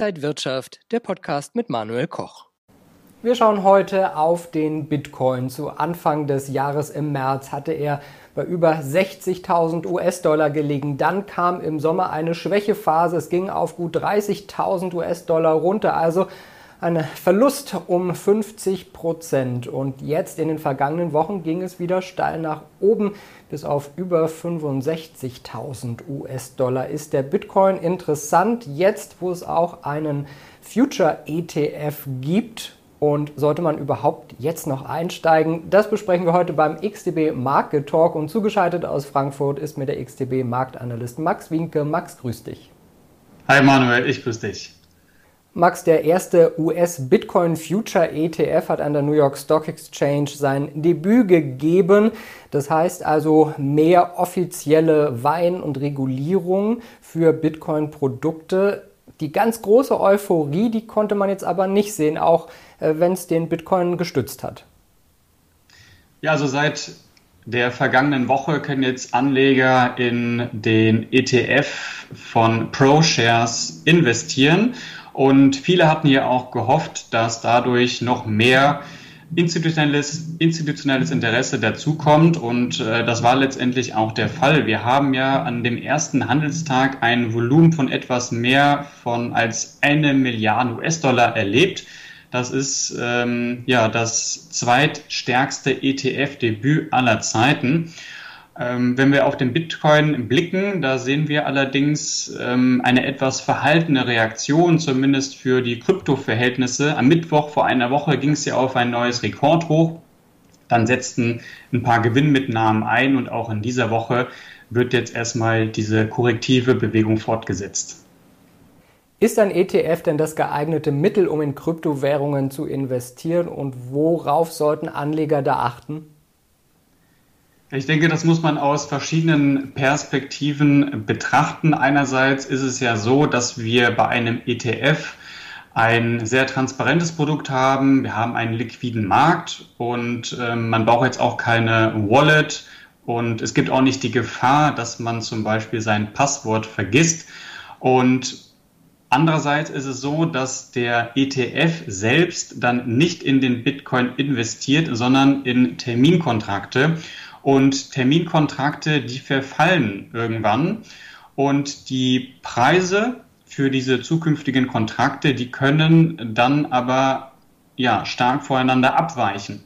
Inside Wirtschaft, der Podcast mit Manuel Koch. Wir schauen heute auf den Bitcoin. Zu Anfang des Jahres im März hatte er bei über 60.000 US-Dollar gelegen. Dann kam im Sommer eine Schwächephase. Es ging auf gut 30.000 US-Dollar runter. Also ein Verlust um 50 Prozent. Und jetzt in den vergangenen Wochen ging es wieder steil nach oben bis auf über 65.000 US-Dollar. Ist der Bitcoin interessant jetzt, wo es auch einen Future ETF gibt? Und sollte man überhaupt jetzt noch einsteigen? Das besprechen wir heute beim XTB Market Talk. Und zugeschaltet aus Frankfurt ist mir der XTB Marktanalyst Max Winke. Max, grüß dich. Hi Manuel, ich grüß dich. Max, der erste US-Bitcoin Future ETF hat an der New York Stock Exchange sein Debüt gegeben. Das heißt also mehr offizielle Wein- und Regulierung für Bitcoin-Produkte. Die ganz große Euphorie, die konnte man jetzt aber nicht sehen, auch äh, wenn es den Bitcoin gestützt hat. Ja, also seit der vergangenen Woche können jetzt Anleger in den ETF von ProShares investieren. Und viele hatten ja auch gehofft, dass dadurch noch mehr institutionelles, institutionelles Interesse dazukommt. Und äh, das war letztendlich auch der Fall. Wir haben ja an dem ersten Handelstag ein Volumen von etwas mehr von als eine Milliarde US-Dollar erlebt. Das ist ähm, ja das zweitstärkste ETF-Debüt aller Zeiten. Ähm, wenn wir auf den Bitcoin blicken, da sehen wir allerdings ähm, eine etwas verhaltene Reaktion, zumindest für die Kryptoverhältnisse. Am Mittwoch vor einer Woche ging es ja auf ein neues Rekordhoch. Dann setzten ein paar Gewinnmitnahmen ein und auch in dieser Woche wird jetzt erstmal diese korrektive Bewegung fortgesetzt. Ist ein ETF denn das geeignete Mittel, um in Kryptowährungen zu investieren und worauf sollten Anleger da achten? Ich denke, das muss man aus verschiedenen Perspektiven betrachten. Einerseits ist es ja so, dass wir bei einem ETF ein sehr transparentes Produkt haben. Wir haben einen liquiden Markt und äh, man braucht jetzt auch keine Wallet und es gibt auch nicht die Gefahr, dass man zum Beispiel sein Passwort vergisst. Und andererseits ist es so, dass der ETF selbst dann nicht in den Bitcoin investiert, sondern in Terminkontrakte. Und Terminkontrakte, die verfallen irgendwann. Und die Preise für diese zukünftigen Kontrakte, die können dann aber ja, stark voreinander abweichen.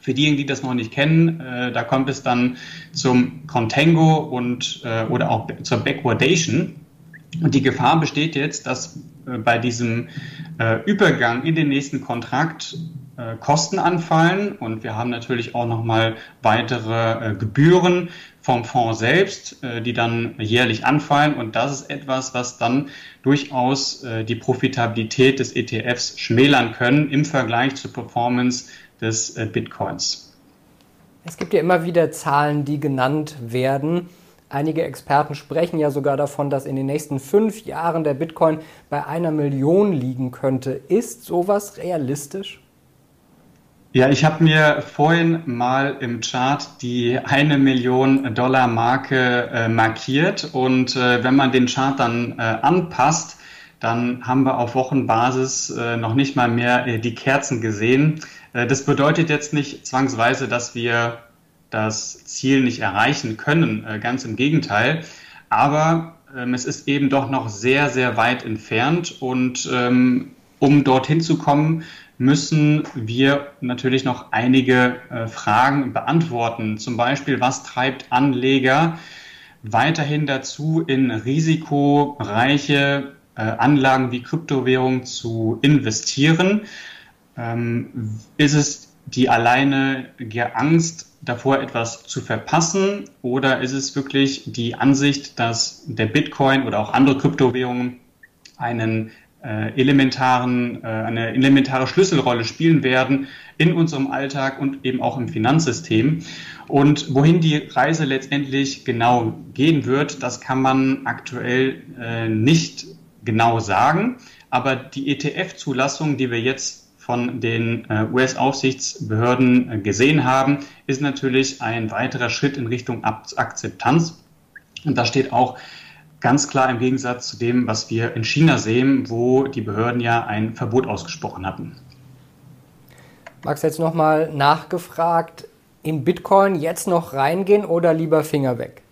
Für diejenigen, die das noch nicht kennen, äh, da kommt es dann zum Contango und äh, oder auch zur Backwardation. Und die Gefahr besteht jetzt, dass äh, bei diesem äh, Übergang in den nächsten Kontrakt äh, Kosten anfallen und wir haben natürlich auch nochmal weitere äh, Gebühren vom Fonds selbst, äh, die dann jährlich anfallen und das ist etwas, was dann durchaus die Profitabilität des ETFs schmälern können im Vergleich zur Performance des Bitcoins. Es gibt ja immer wieder Zahlen, die genannt werden. Einige Experten sprechen ja sogar davon, dass in den nächsten fünf Jahren der Bitcoin bei einer Million liegen könnte. Ist sowas realistisch? Ja, ich habe mir vorhin mal im Chart die eine Million Dollar Marke äh, markiert und äh, wenn man den Chart dann äh, anpasst, dann haben wir auf Wochenbasis äh, noch nicht mal mehr äh, die Kerzen gesehen. Äh, das bedeutet jetzt nicht zwangsweise, dass wir das Ziel nicht erreichen können, ganz im Gegenteil. Aber ähm, es ist eben doch noch sehr, sehr weit entfernt und ähm, um dorthin zu kommen, müssen wir natürlich noch einige äh, Fragen beantworten. Zum Beispiel, was treibt Anleger weiterhin dazu, in risikoreiche äh, Anlagen wie Kryptowährung zu investieren? Ähm, ist es die alleinige Angst davor, etwas zu verpassen? Oder ist es wirklich die Ansicht, dass der Bitcoin oder auch andere Kryptowährungen einen äh, elementaren, äh, eine elementare Schlüsselrolle spielen werden in unserem Alltag und eben auch im Finanzsystem. Und wohin die Reise letztendlich genau gehen wird, das kann man aktuell äh, nicht genau sagen. Aber die ETF-Zulassung, die wir jetzt von den äh, US-Aufsichtsbehörden äh, gesehen haben, ist natürlich ein weiterer Schritt in Richtung Akzeptanz. Und da steht auch ganz klar im Gegensatz zu dem, was wir in China sehen, wo die Behörden ja ein Verbot ausgesprochen hatten. Max jetzt nochmal nachgefragt, in Bitcoin jetzt noch reingehen oder lieber Finger weg?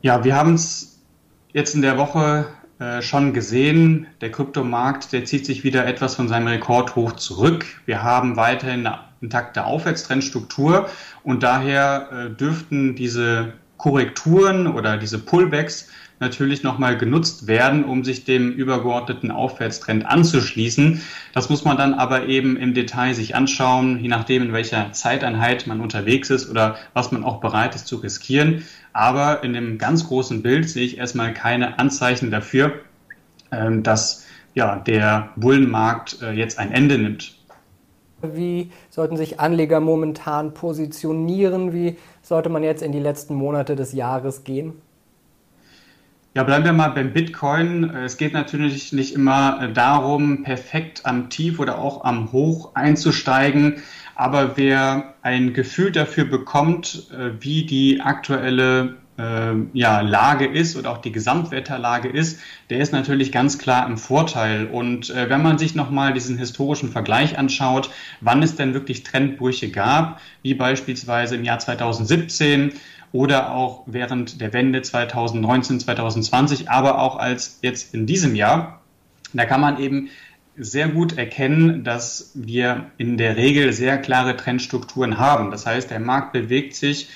Ja, wir haben es jetzt in der Woche äh, schon gesehen. Der Kryptomarkt, der zieht sich wieder etwas von seinem Rekordhoch zurück. Wir haben weiterhin eine intakte Aufwärtstrendstruktur und daher äh, dürften diese Korrekturen oder diese Pullbacks natürlich nochmal genutzt werden, um sich dem übergeordneten Aufwärtstrend anzuschließen. Das muss man dann aber eben im Detail sich anschauen, je nachdem, in welcher Zeiteinheit man unterwegs ist oder was man auch bereit ist zu riskieren. Aber in dem ganz großen Bild sehe ich erstmal keine Anzeichen dafür, ähm, dass ja, der Bullenmarkt äh, jetzt ein Ende nimmt. Wie sollten sich Anleger momentan positionieren? Wie sollte man jetzt in die letzten Monate des Jahres gehen? Ja, bleiben wir mal beim Bitcoin. Es geht natürlich nicht immer äh, darum, perfekt am Tief oder auch am Hoch einzusteigen. Aber wer ein Gefühl dafür bekommt, äh, wie die aktuelle ja, Lage ist oder auch die Gesamtwetterlage ist, der ist natürlich ganz klar im Vorteil. Und äh, wenn man sich nochmal diesen historischen Vergleich anschaut, wann es denn wirklich Trendbrüche gab, wie beispielsweise im Jahr 2017 oder auch während der Wende 2019, 2020, aber auch als jetzt in diesem Jahr, da kann man eben sehr gut erkennen, dass wir in der Regel sehr klare Trendstrukturen haben. Das heißt, der Markt bewegt sich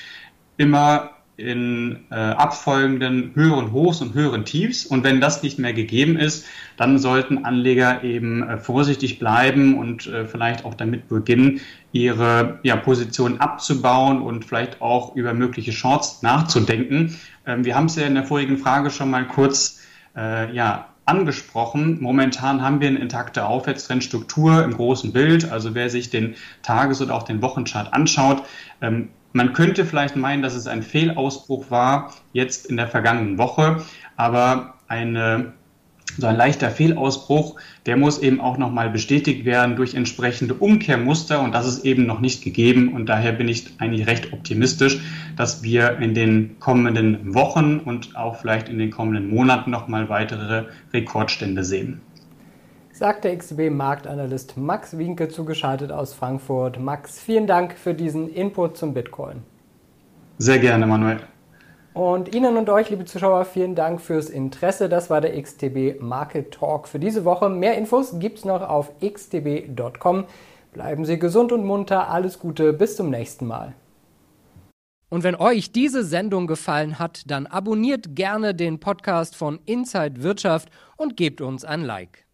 immer in äh, abfolgenden höheren Hochs und höheren Tiefs. Und wenn das nicht mehr gegeben ist, dann sollten Anleger eben äh, vorsichtig bleiben und äh, vielleicht auch damit beginnen, ihre ja, Position abzubauen und vielleicht auch über mögliche Shorts nachzudenken. Ähm, wir haben es ja in der vorigen Frage schon mal kurz äh, ja, angesprochen. Momentan haben wir eine intakte Aufwärtstrendstruktur im großen Bild. Also wer sich den Tages- oder auch den Wochenchart anschaut, ähm, man könnte vielleicht meinen, dass es ein Fehlausbruch war jetzt in der vergangenen Woche, aber eine, so ein leichter Fehlausbruch, der muss eben auch nochmal bestätigt werden durch entsprechende Umkehrmuster und das ist eben noch nicht gegeben und daher bin ich eigentlich recht optimistisch, dass wir in den kommenden Wochen und auch vielleicht in den kommenden Monaten nochmal weitere Rekordstände sehen sagt der XTB-Marktanalyst Max Winke zugeschaltet aus Frankfurt. Max, vielen Dank für diesen Input zum Bitcoin. Sehr gerne, Manuel. Und Ihnen und euch, liebe Zuschauer, vielen Dank fürs Interesse. Das war der XTB Market Talk für diese Woche. Mehr Infos gibt es noch auf xtb.com. Bleiben Sie gesund und munter. Alles Gute. Bis zum nächsten Mal. Und wenn euch diese Sendung gefallen hat, dann abonniert gerne den Podcast von Inside Wirtschaft und gebt uns ein Like.